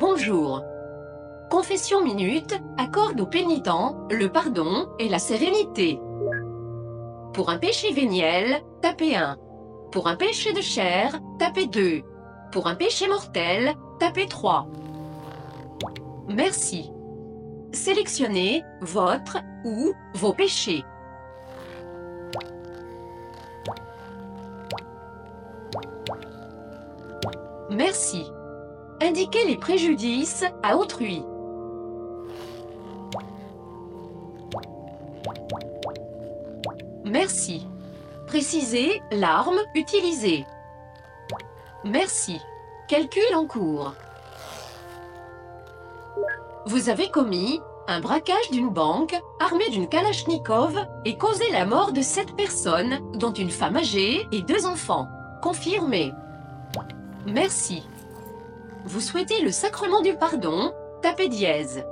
Bonjour. Confession Minute accorde aux pénitents le pardon et la sérénité. Pour un péché véniel, tapez 1. Pour un péché de chair, tapez 2. Pour un péché mortel, tapez 3. Merci. Sélectionnez votre ou vos péchés. Merci. Indiquez les préjudices à autrui. Merci. Précisez l'arme utilisée. Merci. Calcul en cours. Vous avez commis un braquage d'une banque armé d'une Kalachnikov et causé la mort de sept personnes, dont une femme âgée et deux enfants. Confirmé. Merci. Vous souhaitez le sacrement du pardon? Tapez dièse.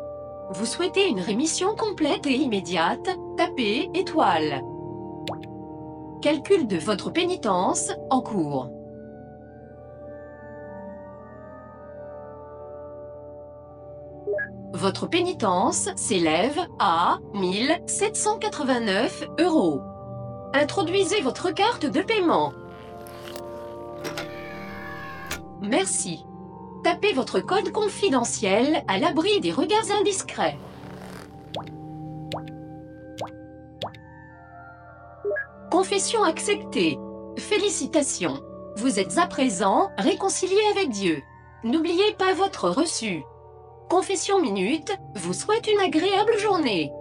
Vous souhaitez une rémission complète et immédiate? Tapez étoile. Calcul de votre pénitence en cours. Votre pénitence s'élève à 1789 euros. Introduisez votre carte de paiement. Merci. Tapez votre code confidentiel à l'abri des regards indiscrets. Confession acceptée. Félicitations. Vous êtes à présent réconcilié avec Dieu. N'oubliez pas votre reçu. Confession Minute vous souhaite une agréable journée.